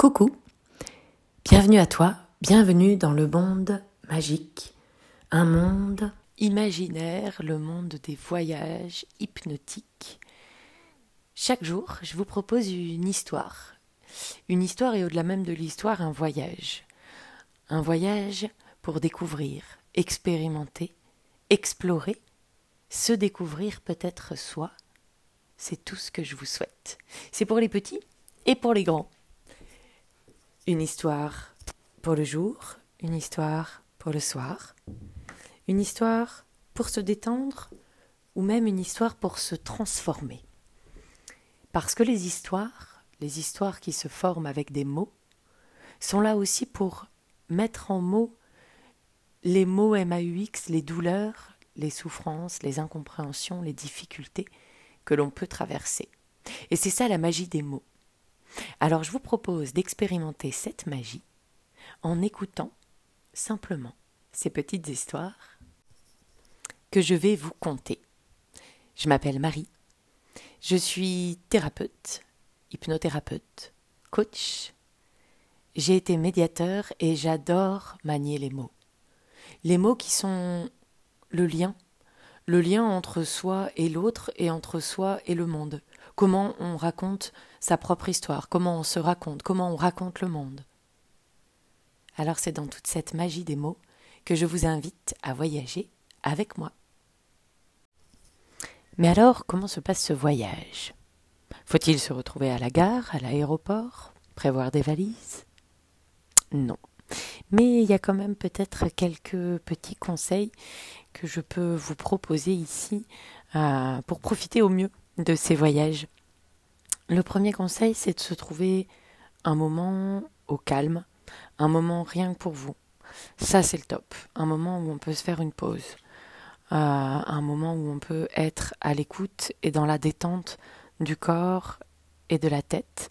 Coucou, bienvenue à toi, bienvenue dans le monde magique, un monde imaginaire, le monde des voyages hypnotiques. Chaque jour, je vous propose une histoire. Une histoire et au-delà même de l'histoire, un voyage. Un voyage pour découvrir, expérimenter, explorer, se découvrir peut-être soi. C'est tout ce que je vous souhaite. C'est pour les petits et pour les grands. Une histoire pour le jour, une histoire pour le soir, une histoire pour se détendre ou même une histoire pour se transformer. Parce que les histoires, les histoires qui se forment avec des mots, sont là aussi pour mettre en mots les mots MAUX, les douleurs, les souffrances, les incompréhensions, les difficultés que l'on peut traverser. Et c'est ça la magie des mots. Alors je vous propose d'expérimenter cette magie en écoutant simplement ces petites histoires que je vais vous conter. Je m'appelle Marie. Je suis thérapeute, hypnothérapeute, coach. J'ai été médiateur et j'adore manier les mots. Les mots qui sont le lien, le lien entre soi et l'autre et entre soi et le monde comment on raconte sa propre histoire, comment on se raconte, comment on raconte le monde. Alors c'est dans toute cette magie des mots que je vous invite à voyager avec moi. Mais alors, comment se passe ce voyage? Faut-il se retrouver à la gare, à l'aéroport, prévoir des valises? Non. Mais il y a quand même peut-être quelques petits conseils que je peux vous proposer ici euh, pour profiter au mieux de ces voyages. Le premier conseil, c'est de se trouver un moment au calme, un moment rien que pour vous. Ça, c'est le top. Un moment où on peut se faire une pause. Euh, un moment où on peut être à l'écoute et dans la détente du corps et de la tête,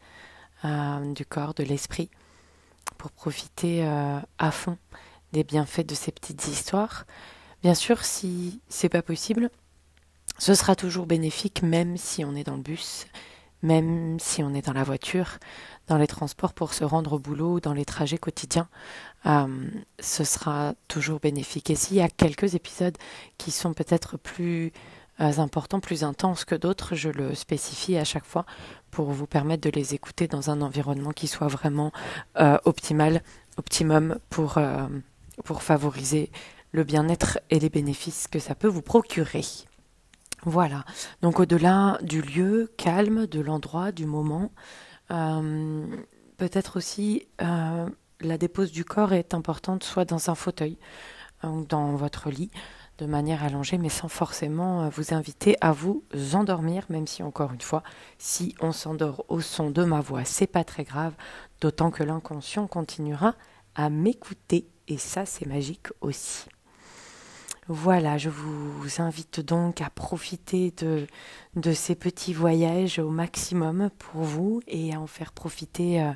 euh, du corps, de l'esprit, pour profiter euh, à fond des bienfaits de ces petites histoires. Bien sûr, si c'est pas possible, ce sera toujours bénéfique, même si on est dans le bus, même si on est dans la voiture, dans les transports pour se rendre au boulot, dans les trajets quotidiens, euh, ce sera toujours bénéfique. Et s'il y a quelques épisodes qui sont peut-être plus euh, importants, plus intenses que d'autres, je le spécifie à chaque fois pour vous permettre de les écouter dans un environnement qui soit vraiment euh, optimal, optimum pour, pour favoriser le bien-être et les bénéfices que ça peut vous procurer. Voilà, donc au-delà du lieu calme, de l'endroit, du moment, euh, peut-être aussi euh, la dépose du corps est importante, soit dans un fauteuil ou dans votre lit, de manière allongée, mais sans forcément euh, vous inviter à vous endormir, même si encore une fois, si on s'endort au son de ma voix, c'est pas très grave, d'autant que l'inconscient continuera à m'écouter, et ça c'est magique aussi. Voilà, je vous invite donc à profiter de, ces petits voyages au maximum pour vous et à en faire profiter euh,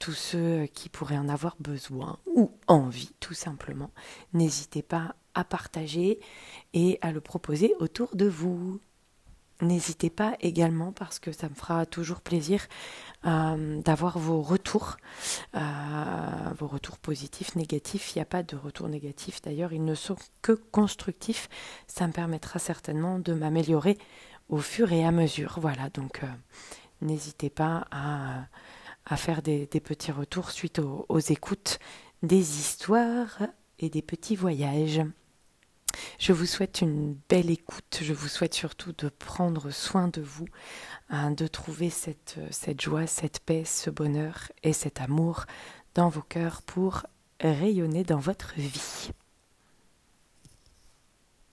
tous ceux qui pourraient en avoir besoin ou envie, tout simplement. N'hésitez pas à partager et à le proposer autour de vous. N'hésitez pas également, parce que ça me fera toujours plaisir, euh, d'avoir vos retours, euh, vos retours positifs, négatifs. Il n'y a pas de retour négatif d'ailleurs, ils ne sont que constructifs. Ça me permettra certainement de m'améliorer au fur et à mesure. Voilà, donc euh, n'hésitez pas à, faire des, petits retours suite aux écoutes des histoires et des petits voyages. Je vous souhaite une belle écoute, je vous souhaite surtout de prendre soin de vous, hein, de trouver cette, cette joie, cette paix, ce bonheur et cet amour dans vos cœurs pour rayonner dans votre vie.